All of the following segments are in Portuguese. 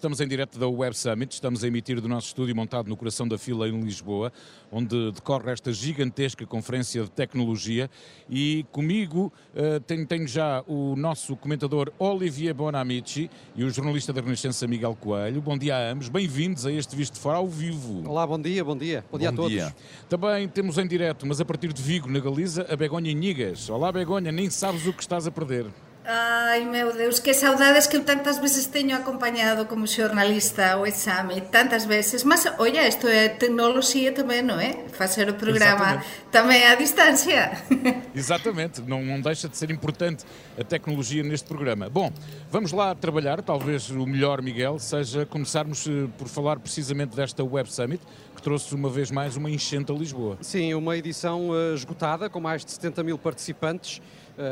estamos em direto da Web Summit, estamos a emitir do nosso estúdio montado no coração da fila em Lisboa, onde decorre esta gigantesca conferência de tecnologia e comigo uh, tenho, tenho, já o nosso comentador Olivier Bonamici e o jornalista da Renascença Miguel Coelho. Bom dia a ambos, bem-vindos a este Visto de Fora ao vivo. Olá, bom dia, bom dia. Bom, bom dia a todos. Dia. Também temos em direto, mas a partir de Vigo, na Galiza, a Begonha Nigas. Olá, Begonha, nem sabes o que estás a perder. Ai, meu Deus, que saudades que eu tantas veces teño acompañado como xornalista o exame, tantas veces. Mas, oye, isto é tecnoloxía tamén, non é? Facer o programa Exatamente. tamén à distância. Exatamente, não, não deixa de ser importante a tecnologia neste programa. Bom, vamos lá trabalhar, talvez o melhor, Miguel, seja começarmos eh, por falar precisamente desta Web Summit, que trouxe uma vez mais uma enchente a Lisboa. Sim, uma edição uh, esgotada, com mais de 70 mil participantes,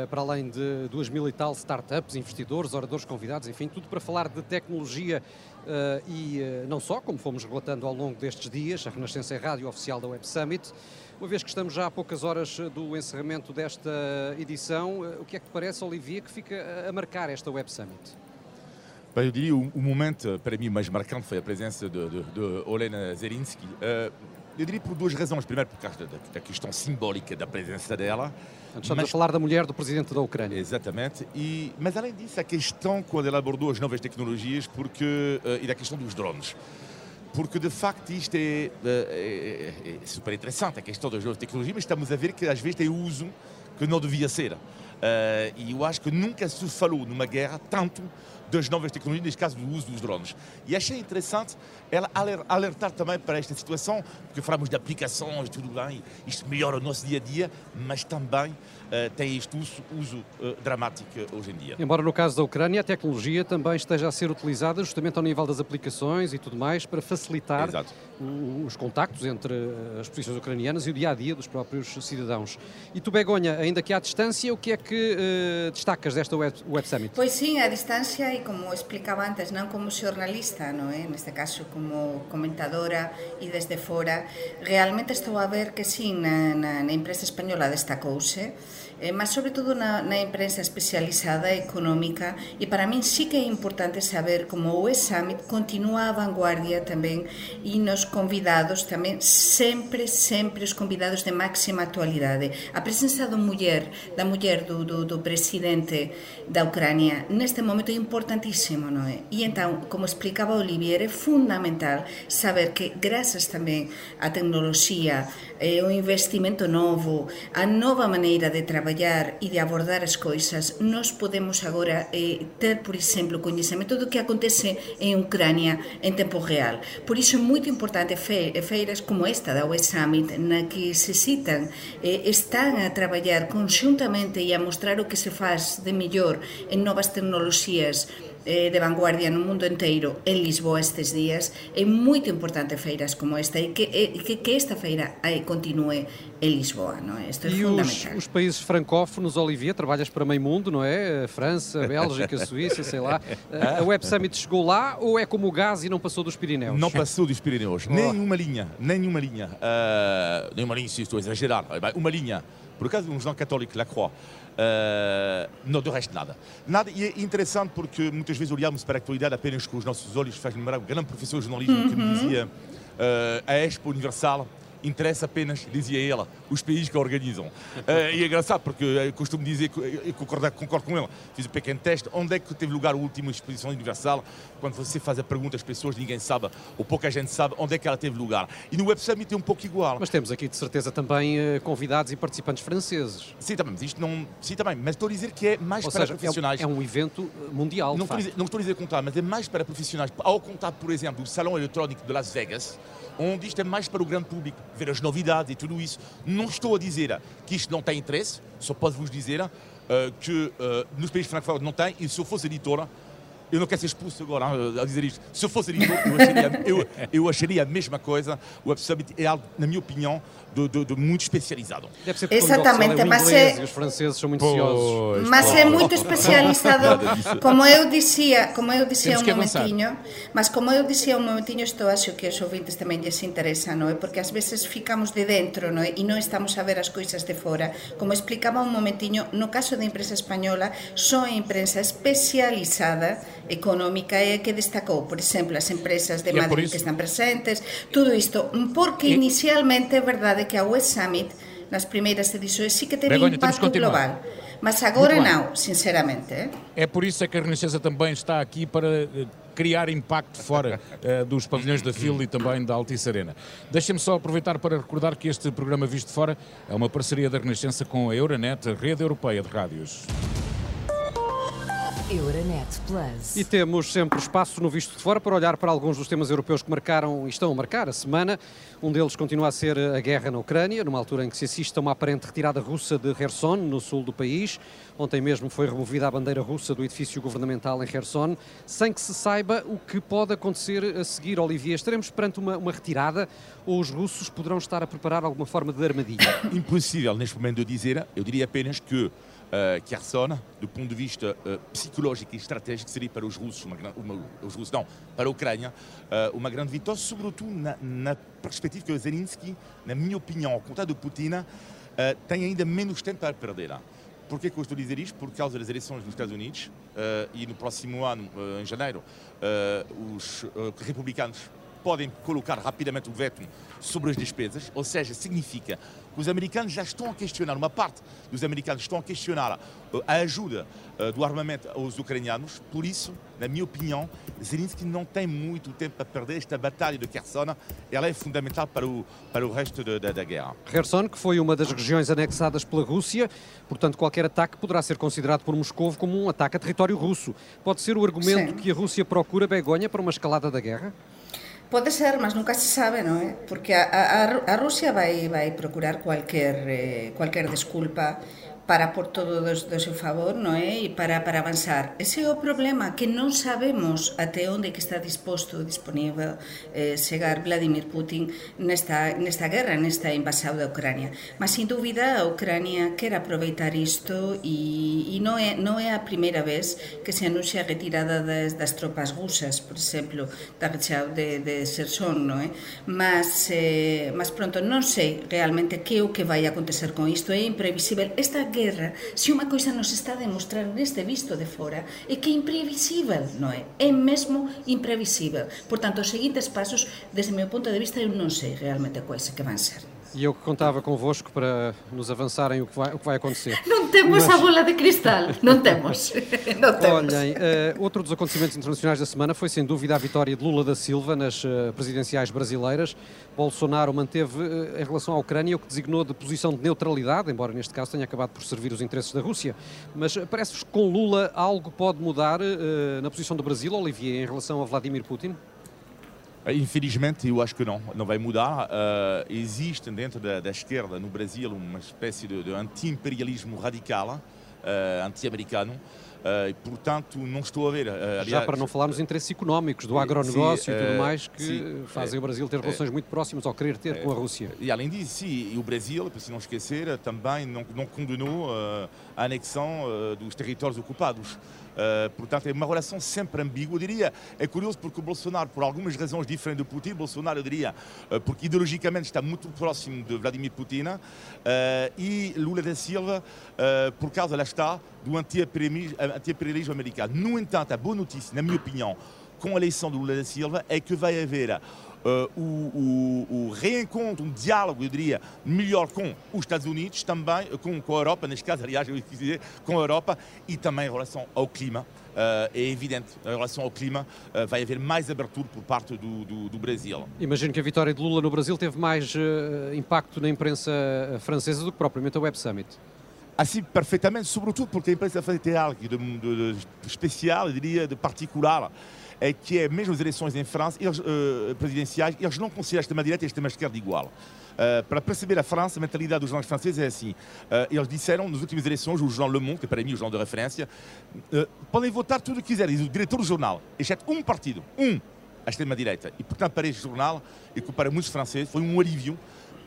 para além de 2 mil e tal startups, investidores, oradores convidados, enfim, tudo para falar de tecnologia uh, e não só, como fomos relatando ao longo destes dias, a Renascença é rádio oficial da Web Summit. Uma vez que estamos já a poucas horas do encerramento desta edição, o que é que te parece, Olivia, que fica a marcar esta Web Summit? eu diria o, o momento para mim mais marcante foi a presença de, de, de Olena Zelinsky. Uh, eu diria por duas razões. Primeiro, por causa da, da questão simbólica da presença dela. Estamos mas, a falar da mulher do presidente da Ucrânia. Exatamente. E, mas além disso, a questão quando ela abordou as novas tecnologias porque, uh, e da questão dos drones. Porque de facto isto é, é, é, é super interessante, a questão das novas tecnologias, mas estamos a ver que às vezes tem uso que não devia ser. Uh, e eu acho que nunca se falou numa guerra tanto das novas tecnologias, neste caso do uso dos drones. E achei interessante ela alertar também para esta situação, porque falamos de aplicações tudo bem, isto melhora o nosso dia a dia, mas também uh, tem este uso, uso uh, dramático hoje em dia. Embora no caso da Ucrânia a tecnologia também esteja a ser utilizada justamente ao nível das aplicações e tudo mais para facilitar o, os contactos entre as posições ucranianas e o dia a dia dos próprios cidadãos. E tu, Begonha, ainda que à distância, o que é que uh, destacas desta Web, Web Summit? Pois sim, à distância e como explicava antes, não como jornalista, não é? neste caso como comentadora e desde fora, realmente estou a ver que sim, na, na, na empresa destacouse, eh, mas sobre todo na, na imprensa especializada económica e para min sí que é importante saber como o E-Summit continúa a vanguardia tamén e nos convidados tamén sempre, sempre os convidados de máxima actualidade. A presença do muller, da muller do, do, do presidente da Ucrania neste momento é importantísimo, non é? E entón, como explicaba Olivier, é fundamental saber que grazas tamén á tecnoloxía, eh, o investimento novo, a nova maneira de traballar e de abordar as coisas, nós podemos agora eh, ter, por exemplo, coñecemento do que acontece en Ucrania en tempo real. Por iso é moito importante fe, feiras como esta da West Summit, na que se citan, eh, están a traballar conxuntamente e a mostrar o que se faz de mellor en novas tecnoloxías eh, de vanguardia no mundo inteiro en Lisboa estes días, é moito importante feiras como esta e que, e, que, que esta feira eh, continue em Lisboa, não é? Isto é e fundamental. Os, os países francófonos, Olivier, trabalhas para meio mundo, não é? França, Bélgica, Suíça, sei lá. A Web Summit chegou lá ou é como o gás e não passou dos Pirineus? Não passou dos Pirineus. Oh. Nenhuma linha, nenhuma linha. Uh, nenhuma linha, se estou a exagerar. Uma linha. Por acaso, um jornal católico, La Croix, uh, não do resto nada. Nada, e é interessante porque muitas vezes olhamos para a atualidade apenas com os nossos olhos, faz lembrar um grande professor de jornalismo uhum. que me dizia uh, a Expo Universal interessa apenas, dizia ela, os países que a organizam. Uh, e é engraçado porque eu costumo dizer, e concordo, concordo com ele, fiz um pequeno teste, onde é que teve lugar a última exposição universal? Quando você faz a pergunta às pessoas, ninguém sabe, ou pouca gente sabe, onde é que ela teve lugar. E no Web Summit é um pouco igual. Mas temos aqui de certeza também uh, convidados e participantes franceses. Sim, também, mas isto não. Sim, também, mas estou a dizer que é mais ou para seja, profissionais. É um, é um evento mundial. Não estou, dizer, não estou a dizer contar, mas é mais para profissionais. Ao contar, por exemplo, o Salão Eletrónico de Las Vegas, onde isto é mais para o grande público, ver as novidades e tudo isso. Não estou a dizer que isto não tem interesse, só posso vos dizer uh, que uh, nos países francófonos não tem, e se eu fosse editora, eu não quero ser expulso agora a dizer isto. Se eu fosse editor, eu acharia, eu, eu acharia a mesma coisa. O Web Summit é algo, na minha opinião, de, de, de muito especializado. Deve ser Exatamente, é mas é... os franceses são muito ansiosos. Mas é muito especializado, como eu dizia, como eu dizia um momentinho, mas como eu dizia um momentinho, isto acho que os ouvintes também lhes interessa, não é? Porque às vezes ficamos de dentro, não é? E não estamos a ver as coisas de fora. Como explicaba un momentinho, no caso da empresa española, só a imprensa especializada económica é que destacou, por exemplo, as empresas de é Madrid isso- que están presentes, tudo isto, porque E- inicialmente é verdade que a West Summit nas primeiras edições sí que teve Begonha, impacto global, mas agora não, sinceramente. eh. É por isso é que a Renascença também está aqui para eh, criar impacto fora eh, dos pavilhões da FIL e também da Altice Arena. Deixem-me só aproveitar para recordar que este programa Visto Fora é uma parceria da Renascença com a Euronet, a rede europeia de rádios. Euronet Plus. E temos sempre espaço no Visto de Fora para olhar para alguns dos temas europeus que marcaram e estão a marcar a semana. Um deles continua a ser a guerra na Ucrânia, numa altura em que se assiste a uma aparente retirada russa de Kherson, no sul do país. Ontem mesmo foi removida a bandeira russa do edifício governamental em Kherson, sem que se saiba o que pode acontecer a seguir. Olivier, estaremos perante uma, uma retirada ou os russos poderão estar a preparar alguma forma de armadilha? impossível neste momento de dizer. Eu diria apenas que uh, Kherson, do ponto de vista uh, psicológico e estratégico, seria para os russos, uma, uma, os russos não, para a Ucrânia, uh, uma grande vitória, sobretudo na, na perspectiva que o Zelensky, na minha opinião, ao contrário do Putin, uh, tem ainda menos tempo para perder. Por que eu estou a dizer isto? Por causa das eleições nos Estados Unidos e no próximo ano, em janeiro, os republicanos podem colocar rapidamente o veto sobre as despesas, ou seja, significa que os americanos já estão a questionar, uma parte dos americanos estão a questionar uh, a ajuda uh, do armamento aos ucranianos, por isso, na minha opinião, Zelensky não tem muito tempo a perder, esta batalha de Kherson, ela é fundamental para o, para o resto da- da- da guerra. Kherson, que foi uma das regiões anexadas pela Rússia, portanto, qualquer ataque poderá ser considerado por Moscou como um ataque a território russo. Pode ser o argumento Sim. que a Rússia procura Begonha para uma escalada da guerra? Pode ser, mas nunca se sabe, non é? Porque a, a, a Rusia vai vai procurar cualquier eh, cualquier desculpa para por todo do, do seu favor, non é? E para, para avanzar. Ese é o problema, que non sabemos até onde que está disposto, disponível eh, chegar Vladimir Putin nesta, nesta guerra, nesta invasão da Ucrania. Mas, sin dúbida, a Ucrania quer aproveitar isto e, e non, é, non é a primeira vez que se anuncia a retirada das, das tropas rusas, por exemplo, da rechao de, de Serson, non é? Mas, eh, mas pronto, non sei realmente que o que vai acontecer con isto. É imprevisível. Esta guerra guerra, se unha coisa nos está a demostrar neste visto de fora, é que é imprevisível, non é? É mesmo imprevisível. Por tanto, os seguintes pasos, desde o meu punto de vista, eu non sei realmente quais é que van ser. E eu que contava convosco para nos avançarem o que vai, o que vai acontecer. Non temos Mas- a bola de cristal, non temos. non temos. Olhem, eh, outro dos acontecimentos internacionais da semana foi sem dúvida a vitória de Lula da Silva nas eh, presidenciais brasileiras. Bolsonaro manteve eh, em relação à Ucrânia o que designou de posição de neutralidade, embora neste caso tenha acabado por servir os interesses da Rússia. Mas parece-vos que com Lula algo pode mudar na posição do Brasil, Olivier, em relação a Vladimir Putin? Infelizmente, eu acho que não, não vai mudar. Uh, existe dentro da, da esquerda no Brasil uma espécie de, de anti-imperialismo radical, uh, anti-americano. Uh, e, portanto, não estou a ver. Uh, Já aliás, para não falar nos interesses económicos, do Sim, agronegócio e tudo eh, mais, que sim, fazem eh, o Brasil ter relações muito próximas ou querer ter com a Rússia. E além disso, sim, e o Brasil, para se não esquecer, também não, não condenou uh, a anexão uh, dos territórios ocupados. Uh, portanto, é uma relação sempre ambígua. Eu diria, é curioso porque o Bolsonaro, por algumas razões diferentes do Putin, Bolsonaro, eu diria, uh, porque ideologicamente está muito próximo de Vladimir Putin, uh, e Lula da Silva, por causa, lá está, do anti-imperialismo anti americano. No entanto, a boa notícia, na minha opinião, com a eleição de Lula da Silva, é que vai haver uh, o, o, o reencontro, um diálogo, eu diria, melhor com os Estados Unidos, também com, com a Europa, neste caso, aliás, eu quis dizer, com a Europa, e também em relação ao clima. Uh, é evidente, em relação ao clima, uh, vai haver mais abertura por parte do, do, do Brasil. Imagino que a vitória de Lula no Brasil teve mais eh, impacto na imprensa eh, francesa do que propriamente a Web Summit. Assim, perfeitamente, sobretudo porque a imprensa francesa tem algo de, de, de especial, eu diria, de particular, que é mesmo as eleições em França, eles, uh, presidenciais, eles não consideram a extrema-direita e a extrema-esquerda igual. Uh, para perceber a França, a mentalidade dos jornais franceses é assim. Uh, eles disseram, nas últimas eleições, o jornal Le Monde, que para mim é o jornal de referência, uh, podem votar tudo o que quiserem, diz o diretor do jornal, exceto um partido, um, a extrema-direita. E, portanto, para este jornal, e para muitos franceses, foi um alívio,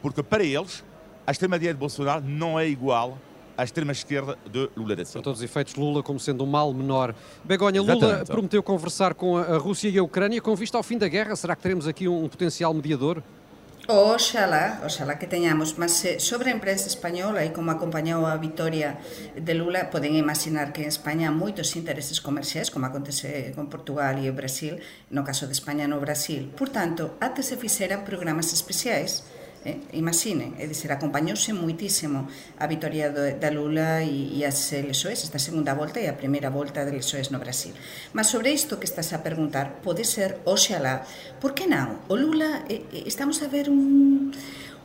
porque para eles, a extrema-direita de Bolsonaro não é igual à extrema-esquerda de Lula da Para Silva. todos os efeitos, Lula como sendo um mal menor. Begonha, Lula Exatamente. prometeu conversar com a Rússia e a Ucrânia com vista ao fim da guerra. Será que teremos aqui um potencial mediador? Oxalá, oxalá que teñamos, mas sobre a imprensa española e como acompañou a vitória de Lula, poden imaginar que en España moitos intereses comerciais, como acontece con Portugal e o Brasil, no caso de España no Brasil. Por tanto, até se fixeran programas especiais Eh, imaginen, é dizer, acompañouse muitísimo a vitoria do, da Lula e, e as lesoes, esta segunda volta e a primeira volta das lesoes no Brasil. Mas sobre isto que estás a preguntar, pode ser, oxalá, por que non? O Lula, eh, eh estamos a ver un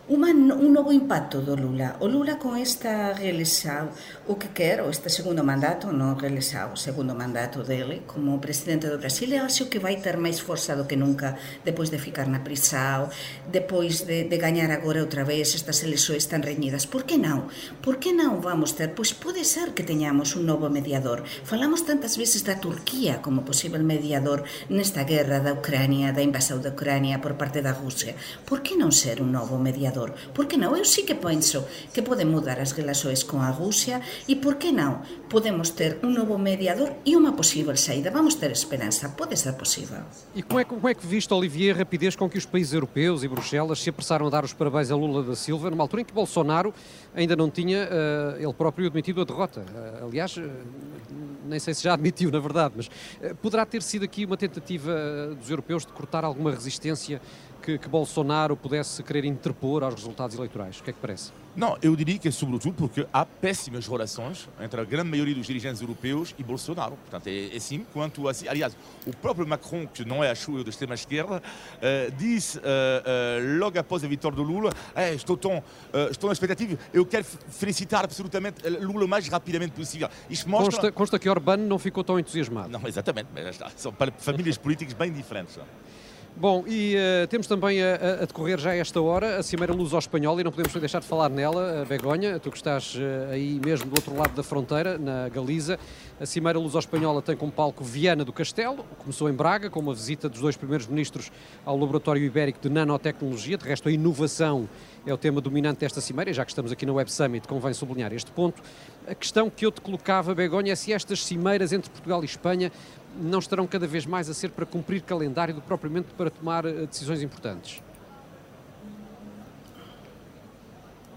Uma, un novo impacto do Lula. O Lula con esta reeleição, o que quer, ou este segundo mandato, non reeleição, o segundo mandato dele como presidente do Brasil, eu acho que vai ter máis força do que nunca depois de ficar na prisão, depois de, de gañar agora outra vez estas eleições tan reñidas. Por que non? Por que non vamos ter? Pois pode ser que teñamos un novo mediador. Falamos tantas veces da Turquía como posible mediador nesta guerra da Ucrania, da invasão da Ucrania por parte da Rusia. Por que non ser un novo mediador? Mediador. Por que non? Eu sí que penso que pode mudar as relações con a Rusia e por que non podemos ter un novo mediador e unha posible saída. Vamos ter esperança, pode ser possível. E como é, como é que viste, Olivier, a rapidez com que os países europeus e Bruxelas se apressaram a dar os parabéns a Lula da Silva, numa altura em que Bolsonaro ainda não tinha uh, ele próprio admitido a derrota. Uh, aliás, uh, nem sei se já admitiu, na verdade, mas poderá ter sido aqui uma tentativa dos europeus de cortar alguma resistência que, que, Bolsonaro pudesse querer interpor aos resultados eleitorais? O que é que parece? Não, eu diria que é sobretudo porque há péssimas relações entre a grande maioria dos dirigentes europeus e Bolsonaro. Portanto, é, é assim quanto assim. Aliás, o próprio Macron, que não é, acho eu, da extrema-esquerda, uh, disse uh, uh, logo após a vitória do Lula: eh, estou, tão, estou na expectativa, eu quero felicitar absolutamente Lula o mais rapidamente possível. Isto mostra... consta, consta que Orbán não ficou tão entusiasmado. Não, exatamente, mas são para famílias políticas bem diferentes. Bom, e uh, temos também a, a, decorrer já esta hora a Cimeira Luz ao Espanhol e não podemos deixar de falar nela, a Begonha, tu que estás uh, aí mesmo do outro lado da fronteira, na Galiza. A Cimeira Luz ao Espanhola tem como palco Viana do Castelo, começou em Braga com uma visita dos dois primeiros ministros ao Laboratório Ibérico de Nanotecnologia, de resto a inovação é o tema dominante desta cimeira, já que estamos aqui no Web Summit, convém sublinhar este ponto. A questão que eu te colocava, Begonha, é se estas cimeiras entre Portugal e Espanha não estarão cada vez mais a ser para cumprir calendário do que propriamente para tomar eh, decisões importantes?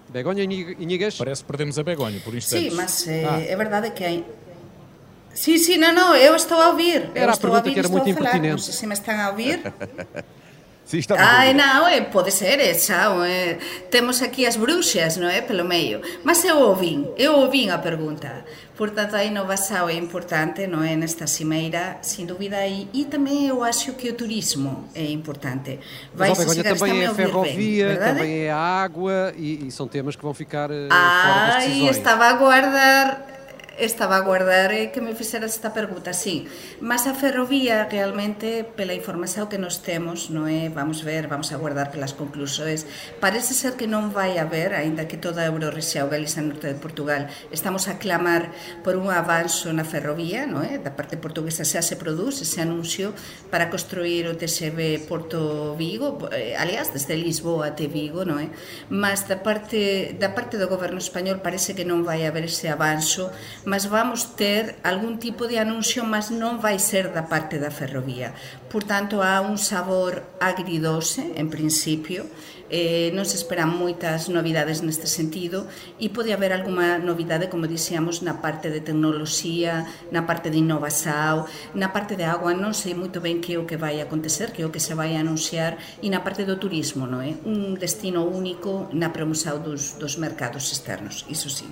Begonha Inigas? Parece que perdemos a Begonha por instantes. Sim, mas é, ah. é verdade que é... Sim, sim, não, não, eu estou a ouvir. Era a pergunta que era muito impertinente. Não sei se me estão a ouvir. Sí, está Ai, non, é, pode ser, é, é, temos aquí as bruxas, non é, pelo meio. Mas eu ouvín, eu ouvín a pergunta. Portanto, a inovação é importante, non é, nesta cimeira, sin dúbida, e, e tamén eu acho que o turismo é importante. Vai Mas, ó, Begonha, também é a ferrovia, bem, também é a água, e, e, são temas que vão ficar uh, fora das decisões. Estava a guardar estaba a guardar eh, que me fixeras esta pergunta, sí. Mas a ferrovía realmente, pela información que nos temos, non é? vamos ver, vamos a guardar pelas conclusões, parece ser que non vai haber, aínda que toda a Eurorrexión Galiza Norte de Portugal, estamos a clamar por un avanzo na ferrovía, non é? da parte portuguesa xa se produce ese anuncio para construir o TSB Porto Vigo, eh, aliás, desde Lisboa até Vigo, non é? Mas da parte, da parte do goberno español parece que non vai haber ese avanzo mas vamos ter algún tipo de anuncio, mas non vai ser da parte da ferrovía. Por tanto, há un sabor agridose, en principio, eh, non se esperan moitas novidades neste sentido e pode haber alguma novidade, como dixíamos, na parte de tecnoloxía, na parte de innovação, na parte de agua, non sei moito ben que é o que vai acontecer, que é o que se vai anunciar, e na parte do turismo, non é? Un destino único na promoção dos, dos mercados externos, iso sí.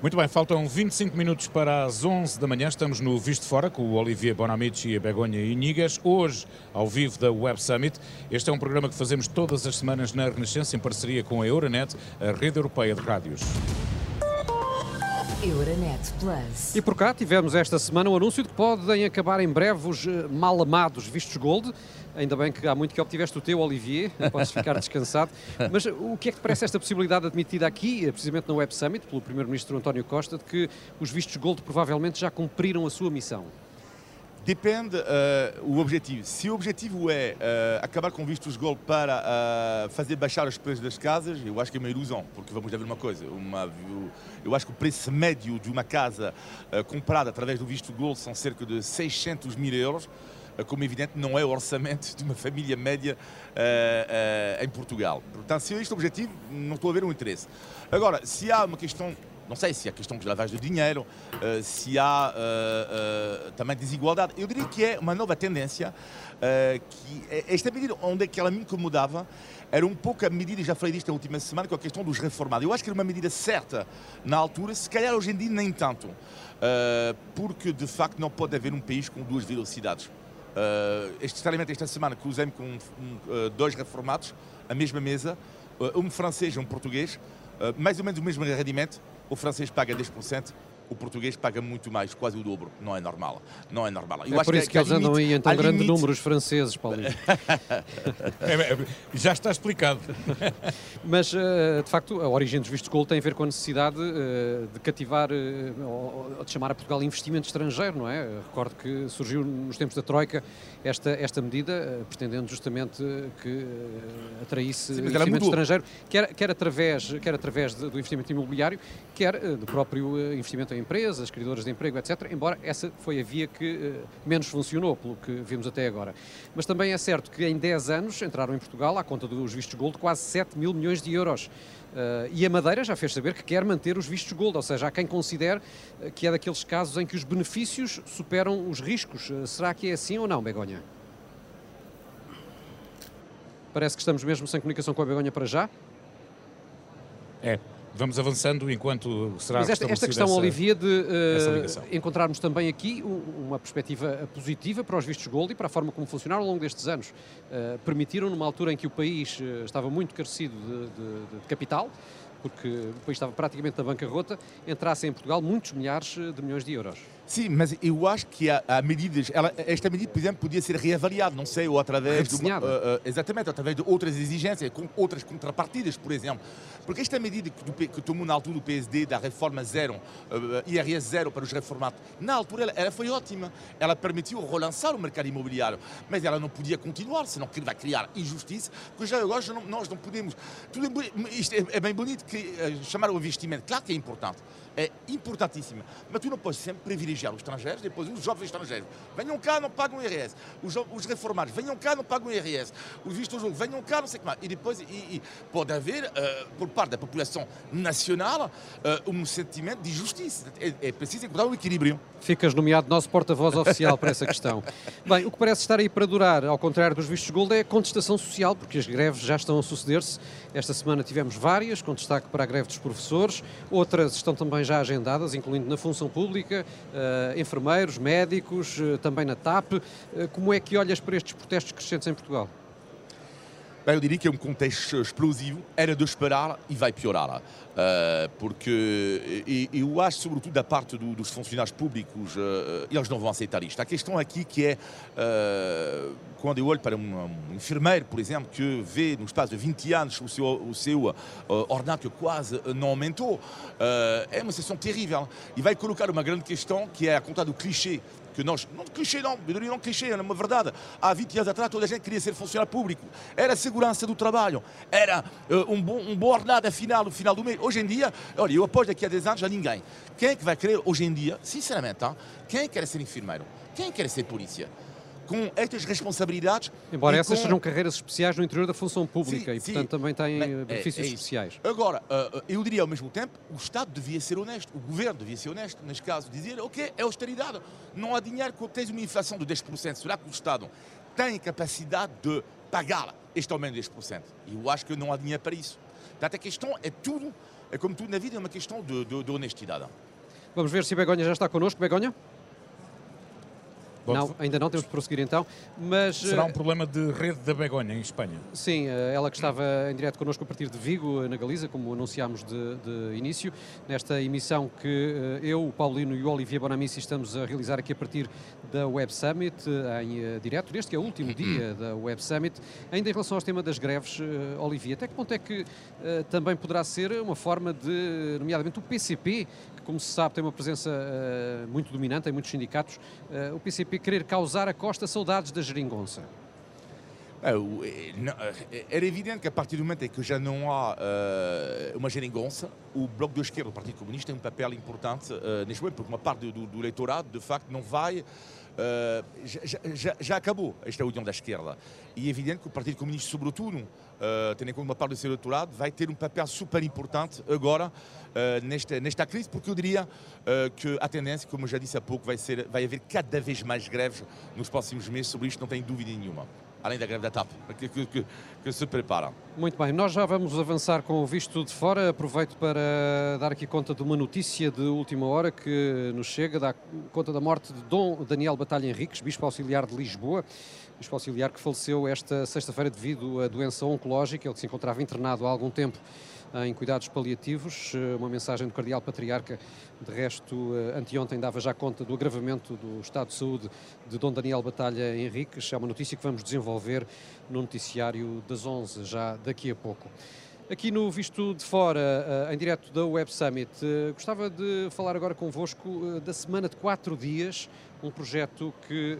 Muito bem, faltam 25 minutos para as 11 da manhã. Estamos no Visto Fora com o Olivier Bonamici e a Begonha Inigas. Hoje, ao vivo da Web Summit. Este é um programa que fazemos todas as semanas na Renascença em parceria com a Euronet, a rede europeia de rádios. Euronet Plus. E por cá tivemos esta semana o anúncio de que podem acabar em breve os eh, mal amados vistos Gold. Ainda bem que há muito que obtiveste o teu, Olivier, podes ficar descansado. Mas o que é que te parece esta possibilidade admitida aqui, eh, precisamente no Web Summit, pelo Primeiro-Ministro António Costa, de que os vistos Gold provavelmente já cumpriram a sua missão? Depende uh, o objetivo. Se o objetivo é uh, acabar com vistos gold para uh, fazer baixar os preços das casas, eu acho que é uma ilusão, porque vamos ver uma coisa. Uma, eu acho que o preço médio de uma casa comprada através do visto gold são cerca de 600 mil euros. Como é evidente, não é o orçamento de uma família média uh, uh, em Portugal. Portanto, se é este objetivo, não estou a ver um interesse. Agora, se há uma questão não sei se há questão de lavagem de dinheiro, uh, se há uh, uh, também desigualdade. Eu diria que é uma nova tendência, que é, esta medida onde é que ela me incomodava, era um pouco a medida, já falei disto na última semana, com a questão dos reformados. Eu acho que era uma medida certa na altura, se calhar hoje em dia nem tanto, porque de facto não pode haver um país com duas velocidades. Uh, extraordinariamente esta semana cruzei-me com um, um, dois reformados, a mesma mesa, um francês e um português, mais ou menos o mesmo rendimento, o francês paga 10%, o português paga muito mais, quase o dobro. Não é normal. Não é normal. Eu é por isso que, que eles andam aí em tão grande limite... número, os franceses, Paulinho. É, é, já está explicado. Mas, eh, de facto, a origem dos vistos gold tem a ver com a necessidade eh, de cativar, eh, ou de chamar a Portugal investimento estrangeiro, não é? Recordo que surgiu nos tempos da Troika esta, esta medida, pretendendo justamente que atraísse Sim, investimento estrangeiro, quer, quer, através, quer através do investimento imobiliário, quer do próprio investimento em empresas, criadoras de emprego, etc. Embora essa foi a via que uh, menos funcionou, pelo que vimos até agora. Mas também é certo que em 10 anos entraram em Portugal, à conta dos vistos gold, quase 7 mil milhões de euros. Uh, e a Madeira já fez saber que quer manter os vistos gold, ou seja, há quem considere uh, que é daqueles casos em que os benefícios superam os riscos. será que é assim ou não, Begonha? Parece que estamos mesmo sem comunicação com a Begonha para já. É, vamos avançando enquanto será Mas esta, esta questão, essa, Olivia, de uh, encontrarmos também aqui uma perspectiva positiva para os vistos gold e para a forma como funcionaram ao longo destes anos. Uh, permitiram, numa altura em que o país uh, estava muito carecido de, de, de capital, porque o país estava praticamente na bancarrota, entrassem em Portugal muitos milhares de milhões de euros. Sim, mas eu acho que há, há medidas. Ela, esta medida, por exemplo, podia ser reavaliada, não sei, ou através de. Uma, uh, uh, exatamente, através de outras exigências, com outras contrapartidas, por exemplo. Porque esta medida que, que tomou na altura do PSD, da reforma zero, uh, IRS zero para os reformados, na altura ela, ela, foi ótima. Ela permitiu relançar o mercado imobiliário. Mas ela não podia continuar, senão vai criar injustiça, porque já agora nós não podemos. Tudo é, isto é, é bem bonito que, chamar o investimento, claro que é importante é importantíssima. Mas tu não podes sempre privilegiar os estrangeiros, depois os jovens estrangeiros. Venham cá, não pagam IRS. Os, os reformados, venham cá, não pagam IRS. Os vistos venham cá, não sei o que mais. E depois e, e pode haver, uh, por parte da população nacional, uh, um sentimento de justiça. É, é preciso encontrar um equilíbrio. Ficas nomeado nosso porta-voz oficial para essa questão. Bem, o que parece estar aí para durar, ao contrário dos vistos gold, é a contestação social, porque as greves já estão a suceder-se. Esta semana tivemos várias, com destaque para a greve dos professores, outras estão também já agendadas, incluindo na função pública, uh, enfermeiros, médicos, uh, também na TAP. Uh, como é que olhas para estes protestos crescentes em Portugal? Bem, eu diria que é um contexto explosivo, era de esperar e vai piorar. Uh, porque e, eu acho, sobretudo da parte do, dos funcionários públicos, uh, eles não vão aceitar isto. A questão aqui que é, uh, quando eu olho para um, um, enfermeiro, por exemplo, que vê no espaço de 20 anos o seu, o seu ordenado quase não aumentou, é uma situação terrível. E vai colocar uma grande questão que é a conta do clichê que nós, não clichê não, não clichê, é uma verdade. Há 20 anos atrás toda a gente queria ser funcionário público. Era segurança do trabalho, era uh, um, bom, um bom ordenado final, no final do mês. Hoje em dia, olha, eu aposto daqui a 10 anos a ninguém. Quem é que vai querer hoje em dia, sinceramente, hein, quem quer ser enfermeiro? Quem quer ser polícia? Com estas responsabilidades. Embora essas com... sejam carreiras especiais no interior da função pública sim, e, portanto, sim. também têm Bem, benefícios é, é especiais. Agora, uh, eu diria ao mesmo tempo, o Estado devia ser honesto, o Governo devia ser honesto, neste caso, dizer, ok, é austeridade, não há dinheiro, quando tens uma inflação de 10%, será que o Estado tem capacidade de pagar este aumento de 10%? E eu acho que não há dinheiro para isso. Portanto, a questão é tudo, é como tudo na vida, é uma questão de, de, de honestidade. Vamos ver se Begonha já está connosco. Begonha? Não, ainda não, temos de prosseguir então. Mas, Será um eh, problema de rede da Begonha em Espanha? Sim, eh, ela que estava em direto connosco a partir de Vigo, na Galiza, como anunciámos de, de início, nesta emissão que eh, eu, o Paulino e o Olivier Bonamici estamos a realizar aqui a partir da Web Summit, em direto, neste que é o último dia da Web Summit. Ainda em relação ao tema das greves, Olivier, até que ponto é que também poderá ser uma forma de, nomeadamente o PCP, como se sabe tem uma presença muito dominante em muitos sindicatos, o PCP querer causar a Costa saudades da geringonça? Era evidente que a partir do momento em que já não há uh, uma geringonça, o Bloco de Esquerda, o Partido Comunista, tem um papel importante uh, neste momento, porque uma parte do, do, eleitorado, de facto, não vai Uh, já, já, já, acabou esta união da esquerda. E é evidente que o Partido Comunista, sobretudo, uh, tendo em conta uma parte do seu eleitorado, vai ter um papel super importante agora uh, nesta, nesta crise, porque eu diria que a tendência, como eu já disse há pouco, vai, ser, vai haver cada vez mais greves nos próximos meses, sobre isto não tenho dúvida nenhuma além da greve da TAP, que, que, que, se prepara. Muito bem, nós já vamos avançar com o visto de fora. Aproveito para dar aqui conta de uma notícia de última hora que nos chega, dá conta da morte de Dom Daniel Batalha Henriques, Bispo Auxiliar de Lisboa. Bispo Auxiliar que faleceu esta sexta-feira devido a doença oncológica, ele que se encontrava internado há algum tempo em cuidados paliativos. Eh, uma mensagem do Cardeal Patriarca, de resto, eh, anteontem dava já conta do agravamento do estado de saúde de Dom Daniel Batalha Henriques. É uma notícia que vamos desenvolver no noticiário das 11, já daqui a pouco. Aqui no Visto de Fora, em direto da Web Summit, gostava de falar agora convosco da semana de quatro dias, um projeto que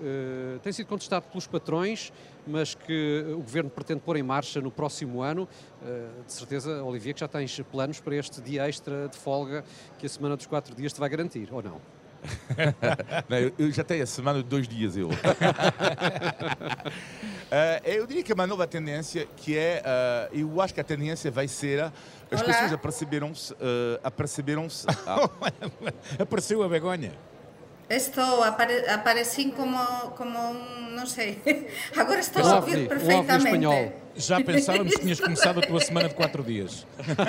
tem sido contestado pelos patrões, mas que o Governo pretende pôr em marcha no próximo ano. Eh, de certeza, Olivia, que já tens planos para este dia extra de folga que a semana dos quatro dias te vai garantir, ou não? não, eu já tenho a semana de dois dias eu. uh, eu diria que é uma nova tendência que é, uh, eu acho que a tendência vai ser as Olá. pessoas aperceberam-se, uh, aperceberam-se. Ah. Apareceu a begonha. Estou, apare, apareci como, como um, não sei. Agora estou a ouvir perfeitamente. Já pensávamos que tinhas começado a tua semana de quatro dias.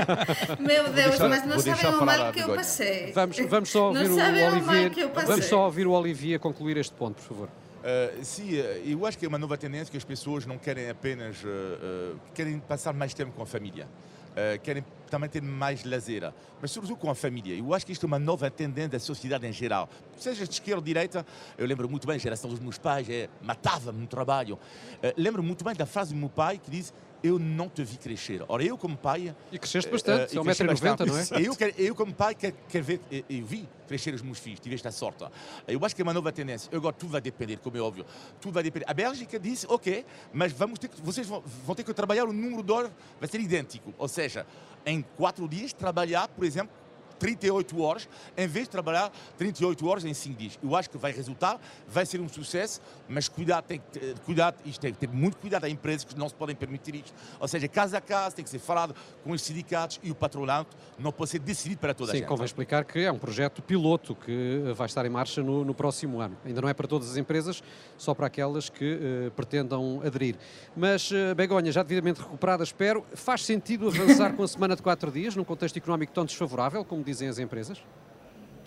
Meu Deus, deixar, mas não sabem o mal que eu passei. Vamos, vamos só ouvir o Olivier. Vamos só ouvir o Olivier concluir este ponto, por favor. Uh, sim, uh, eu acho que é uma nova tendência que as pessoas não querem apenas uh, querem passar mais tempo com a família. Uh, querem também ter mais lazer, mas sobretudo com a família. Eu acho que isto é uma nova tendência da sociedade em geral. Seja de esquerda ou de direita, eu lembro muito bem, a geração dos meus pais é, matava-me no trabalho. Uh, lembro muito bem da frase do meu pai que diz eu não te vi crescer. Ora, eu como pai... E cresceste bastante, uh, é 1,90m, não é? Eu, quero, eu como pai quero, quero ver, eu, eu, vi crescer os meus filhos, tive esta sorte. Eu acho que é uma nova tendência. Agora tudo vai depender, como é óbvio. Tudo vai depender. A Bélgica disse, ok, mas vamos ter vocês vão, vão ter que trabalhar, o número de horas vai ser idêntico. Ou seja, em quatro dias trabalhar, por exemplo, 38 horas, em vez de trabalhar 38 horas em 5 dias. Eu acho que vai resultar, vai ser um sucesso, mas cuidado, tem que ter, cuidado, isto tem que ter muito cuidado a empresas que não se podem permitir isto. Ou seja, casa a casa, tem que ser falado com os sindicatos e o patronato não pode ser decidido para toda Sim, a gente. Sim, convém explicar que é um projeto piloto que vai estar em marcha no, no próximo ano. Ainda não é para todas as empresas, só para aquelas que uh, pretendam aderir. Mas, uh, Begonha, já devidamente recuperada, espero, faz sentido avançar com a semana de 4 dias, num contexto económico tão desfavorável, como dizem as empresas?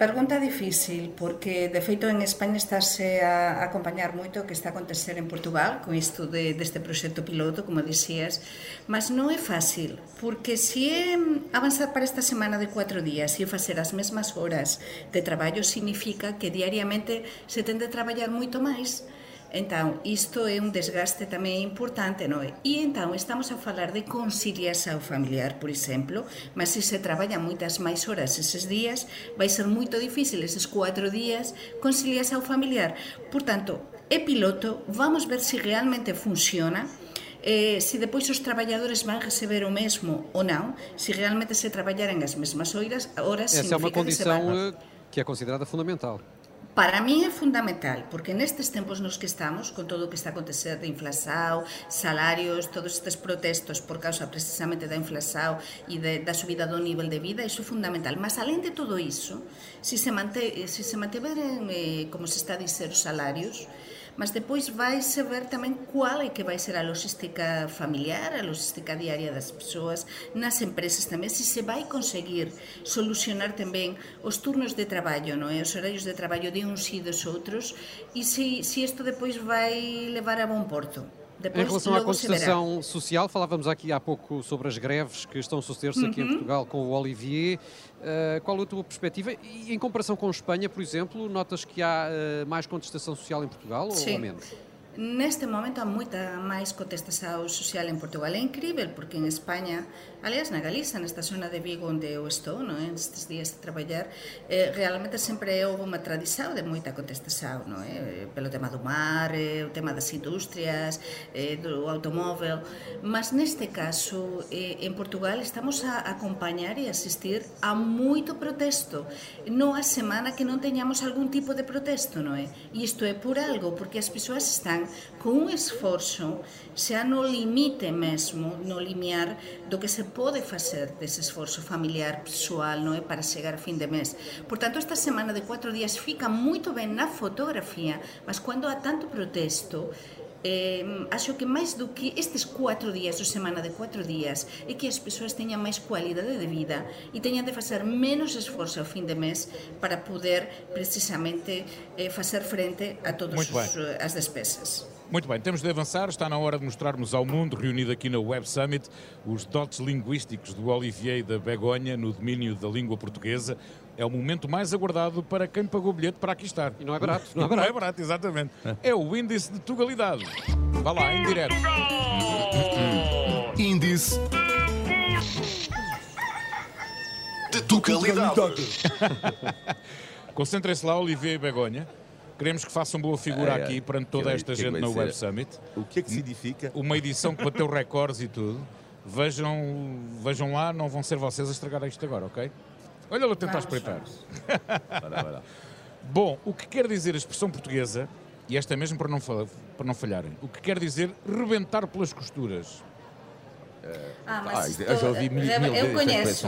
Pergunta difícil, porque de feito en España estáse a acompañar moito o que está a acontecer en Portugal con isto de, deste proxecto piloto, como dixías, mas non é fácil, porque se é avanzar para esta semana de cuatro días e facer as mesmas horas de traballo significa que diariamente se tende a traballar moito máis, Entón, isto é un desgaste tamén importante, non é? E entón, estamos a falar de conciliação familiar, por exemplo, mas se se traballa moitas máis horas eses días, vai ser moito difícil eses cuatro días conciliação familiar. Por tanto, é piloto, vamos ver se realmente funciona, eh, se depois os traballadores van receber o mesmo ou non, se realmente se traballarem as mesmas horas, horas Essa é uma condição que, que é considerada fundamental. Para mí é fundamental, porque nestes tempos nos que estamos, con todo o que está a acontecer de inflación, salarios, todos estes protestos por causa precisamente da inflación e de, da subida do nivel de vida, iso é fundamental. Mas além de todo iso, se se, mante, se se eh, como se está a dizer, os salarios, mas depois vai ver tamén cual é que vai ser a logística familiar, a logística diaria das persoas, nas empresas tamén, se se vai conseguir solucionar tamén os turnos de traballo, non é? os horarios de traballo de uns e dos outros, e se, se isto depois vai levar a bon porto. Em relação à contestação social, falávamos aqui há pouco sobre as greves que estão a suceder-se uhum. aqui em uhum. Portugal com o Olivier. Uh, qual a tua perspectiva? E em comparação com Espanha, por exemplo, notas que há uh, mais contestação social em Portugal Sim. ou menos? Neste momento há moita máis contestación social en Portugal. É incrível porque en España, Aliás, na Galiza, nesta zona de Vigo onde eu estou, non é? Estes días de traballar, eh, realmente sempre houve unha tradición de moita contestación, non é? Eh, pelo tema do mar, eh, o tema das industrias, eh, do automóvel, mas neste caso, eh, en Portugal, estamos a acompañar e asistir a moito protesto. Non a semana que non teñamos algún tipo de protesto, non é? Eh. E isto é por algo, porque as persoas están con un esforzo, xa no limite mesmo, no limiar do que se pode facer dese esforzo familiar, persoal, non é, para chegar a fin de mes. Por tanto, esta semana de cuatro días fica moito ben na fotografía, mas cando há tanto protesto, eh, acho que máis do que estes cuatro días ou semana de cuatro días é que as persoas teñan máis cualidade de vida e teñan de facer menos esforzo ao fin de mes para poder precisamente eh, facer frente a todas as despesas. Muito bem, temos de avançar. Está na hora de mostrarmos ao mundo, reunido aqui na Web Summit, os dotes linguísticos do Olivier e da Begonha no domínio da língua portuguesa. É o momento mais aguardado para quem pagou o bilhete para aqui estar. E não é barato. Não é barato, não é barato exatamente. É o índice de tugalidade. Vá lá, em direto. Índice de tugalidade. Concentrem-se lá, Olivier e Begonha. Queremos que façam boa figura aqui perante toda esta gente na Web Summit. O que é que significa? Uma edição que bateu recordes e tudo. Vejam, vejam lá, não vão ser vocês a estragar isto agora, ok? Olha lá tentar espreitar. Bom, o que quer dizer a expressão portuguesa, e esta é mesmo para não, para não falharem, o que quer dizer rebentar pelas costuras? Ah, mas Ah, eu já ouvi mil- mil eu conheço.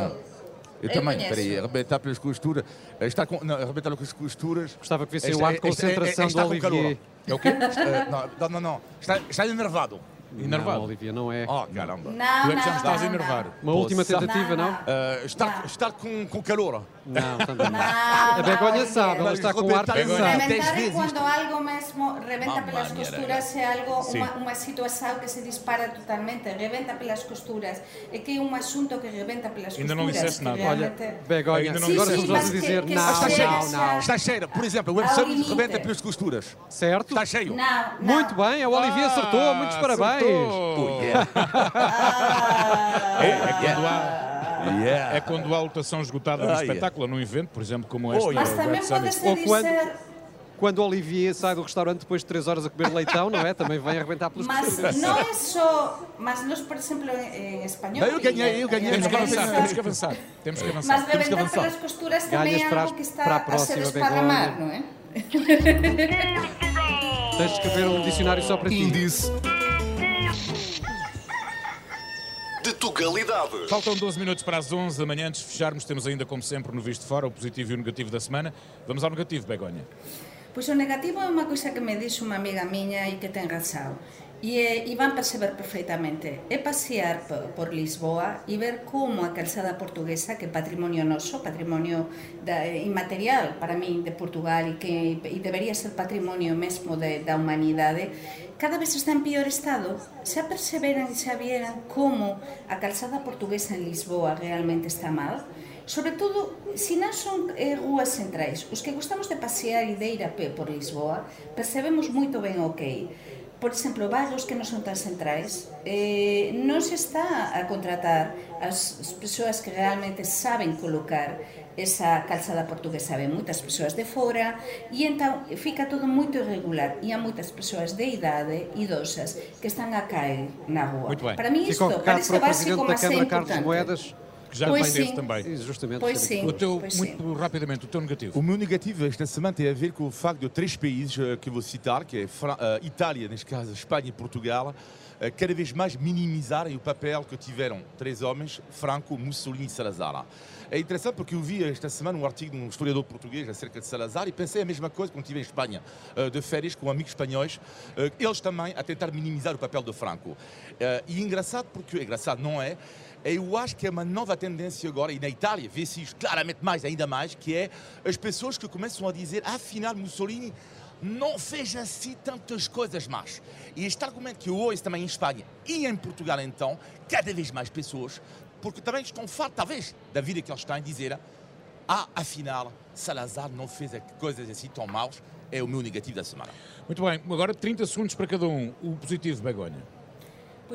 Eu, Eu também, conheço. peraí, arrebentar pelas costuras. Está com, não, arrebentar pelas costuras. Gostava que vissem Esta- o ar de concentração esta- do está com Olivier. calor. É o quê? Eh, não, não, não. Está, está enervado. Enervado. Não, Olivia, não é. Oh, caramba. Não, Tu é que já me não, estás a não, enervar. Uma última tentativa, não? Eh, está, Não. está com, com calor. Não, também não. Não, A Begonha não, sabe, ela está com o ar pesado. Reventar é quando algo mesmo rebenta Mamma pelas costuras é algo, uma, uma situação que se dispara totalmente, rebenta pelas costuras. É que é um assunto que rebenta pelas Ainda não costuras. disseste nada. Olha, Begonha, Ainda não agora somos nada. nós a dizer que não, está não, não. Está cheio. Por exemplo, o Web Summit rebenta pelas costuras. Certo? Está cheio. Não, não. Muito bem, a Olivia acertou, muitos parabéns. Acertou. Ah, É, é quando há, Yeah. é quando há lotação esgotada no Ah, yeah. espetáculo, num evento, por exemplo, como este Oh, Mas do também pode ser Ou quando-. Quando a Olivia sai do restaurante depois de 3 horas a comer leitão, não é? Também vem arrebentar pelas Mas não é só... Mas nós, por exemplo, em, em espanhol... Eu ganhei, eu ganhei. em Temos que avançar, temos que avançar. Temos que avançar. Mas avançar. pelas costuras também é algo que está para a a ser próxima, esparramar, não é? Tens de escrever um dicionário só para ti. Índice de tugalidade. Faltam 12 minutos para as 11 da manhã. Antes de fecharmos, temos ainda, como sempre, no Visto de Fora, o positivo e o negativo da semana. Vamos ao negativo, Begonha. Pois o negativo é unha coisa que me dixo unha amiga miña e que ten razão. E, e eh, van perceber perfeitamente. É pasear por, por Lisboa e ver como a calzada portuguesa, que é patrimonio noso, patrimonio da, eh, inmaterial para min de Portugal e que e debería ser patrimonio mesmo de, da humanidade, cada vez está en pior estado. Xa aperceberan e xa vieran como a calzada portuguesa en Lisboa realmente está mal, sobre todo se non son eh, rúas centrais os que gostamos de pasear e de ir a pé por Lisboa percebemos moito ben o que é Por exemplo, bairros que non son tan centrais, eh, non se está a contratar as, as persoas que realmente saben colocar esa calzada portuguesa. Ven moitas persoas de fora e entón fica todo moito irregular e há moitas persoas de idade, idosas, que están a caer na rua. Para mim isto parece básico, mas é Câmara, Carlos importante. Moedas. Que já Pois sim. também. E justamente. Pois sim. O teu, Pois muito rapidamente, o teu negativo. O meu negativo esta semana tem a ver com o facto de três países eh, que eu vou citar, que é Fra eh, Itália, neste caso Espanha e Portugal, eh, cada vez mais minimizarem o papel que tiveram três homens, Franco, Mussolini e Salazar. É interessante porque eu vi esta semana um artigo de um historiador português acerca de Salazar e pensei a mesma coisa quando estive em Espanha, de férias com amigos espanhóis, eles também a tentar minimizar o papel de Franco. E engraçado porque, engraçado não é, eu acho que é uma nova tendência agora, e na Itália vê-se isto claramente mais, ainda mais, que é as pessoas que começam a dizer, afinal, Mussolini não fez assim tantas coisas más. E este argumento que eu ouço também em Espanha e em Portugal, então, cada vez mais pessoas, porque também estão fartas, talvez, da vida que eles têm, dizer ah, afinal, Salazar não fez coisas assim tão maus, é o meu negativo da semana. Muito bem, agora 30 segundos para cada um. O positivo, Begonha.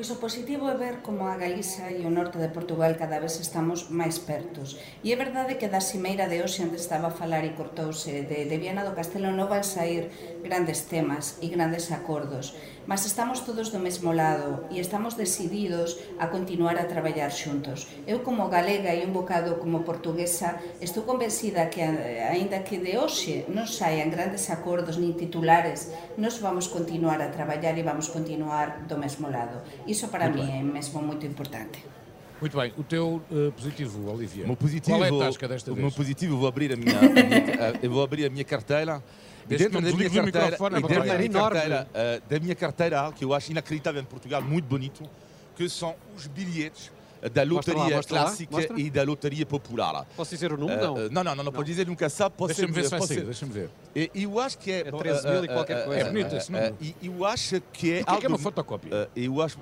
Pois o positivo é ver como a Galiza e o norte de Portugal cada vez estamos máis pertos. E é verdade que da cimeira de hoxe onde estaba a falar e cortouse de, de Viana do Castelo non van sair grandes temas e grandes acordos, mas estamos todos do mesmo lado e estamos decididos a continuar a traballar xuntos. Eu como galega e un bocado como portuguesa estou convencida que aínda que de hoxe non saian grandes acordos nin titulares, nos vamos continuar a traballar e vamos continuar do mesmo lado Iso para Muito mí bem. é mesmo muito importante. Muito bem, o teu eh, positivo, Olivia. O meu positivo, Qual é a tasca desta o vez? meu positivo, eu vou abrir a minha, a minha- eu vou abrir a minha carteira. E Desde dentro da minha o carteira, é e para dentro da minha carteira, eh, da minha carteira, algo que eu acho inacreditável em Portugal, muito bonito, que são os bilhetes eh, da Mostra lá, lotaria mostra lá, clássica mostra. e da lotaria popular. Posso dizer o número? Eh, Não. eh, não, não, não, não pode dizer nunca sabe. Deixa-me ver se vai ser- deixa-me ver. E e eu acho que é. É 13 mil e eh, qualquer eh, coisa. É bonito esse número. eh, E eu acho que é O que é que é uma algo- fotocópia? eh, Eu acho.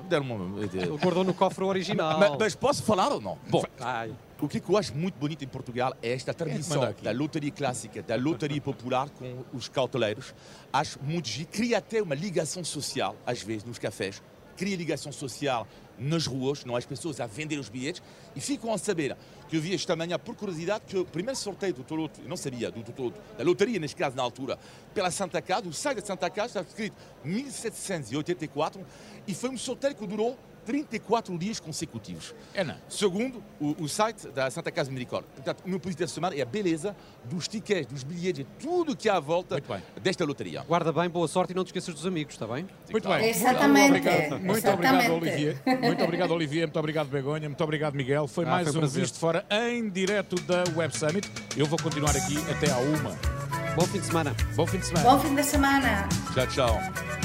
Guardou no cofre o original. Mas, mas posso falar ou não? Bom, Ai. o que eu acho muito bonito em Portugal é esta tradição da lotaria clássica, da lotaria popular com os cauteleiros. Acho muito giro. Cria até uma ligação social, às vezes, nos cafés. Cria ligação social nas ruas, não as pessoas a vender os bilhetes e ficam a saber que eu vi esta manhã, por curiosidade, que o primeiro sorteio do Toloto, eu não sabia, do Toloto, da lotaria, neste caso, na altura, pela Santa Casa, o site da Santa Casa está escrito 1784 e foi um sorteio que durou 34 dias consecutivos. É não. Segundo o, o site da Santa Casa Misericórdia. Portanto, o meu positivo da semana é a beleza dos tickets, dos bilhetes, de tudo que há à volta desta loteria. Guarda bem, boa sorte e não te esqueças dos amigos, está bem? Muito bem. Exatamente, Muito obrigado, muito obrigado. Olivier. Muito obrigado, Olivier. Muito obrigado, Begonha. Muito obrigado, Miguel. Foi Ah, mais foi um um prazer. Visto Fora em direto da Web Summit. Eu vou continuar aqui até à uma. Bom fim de semana. Bom fim de semana. Bom fim de semana! Tchau, tchau.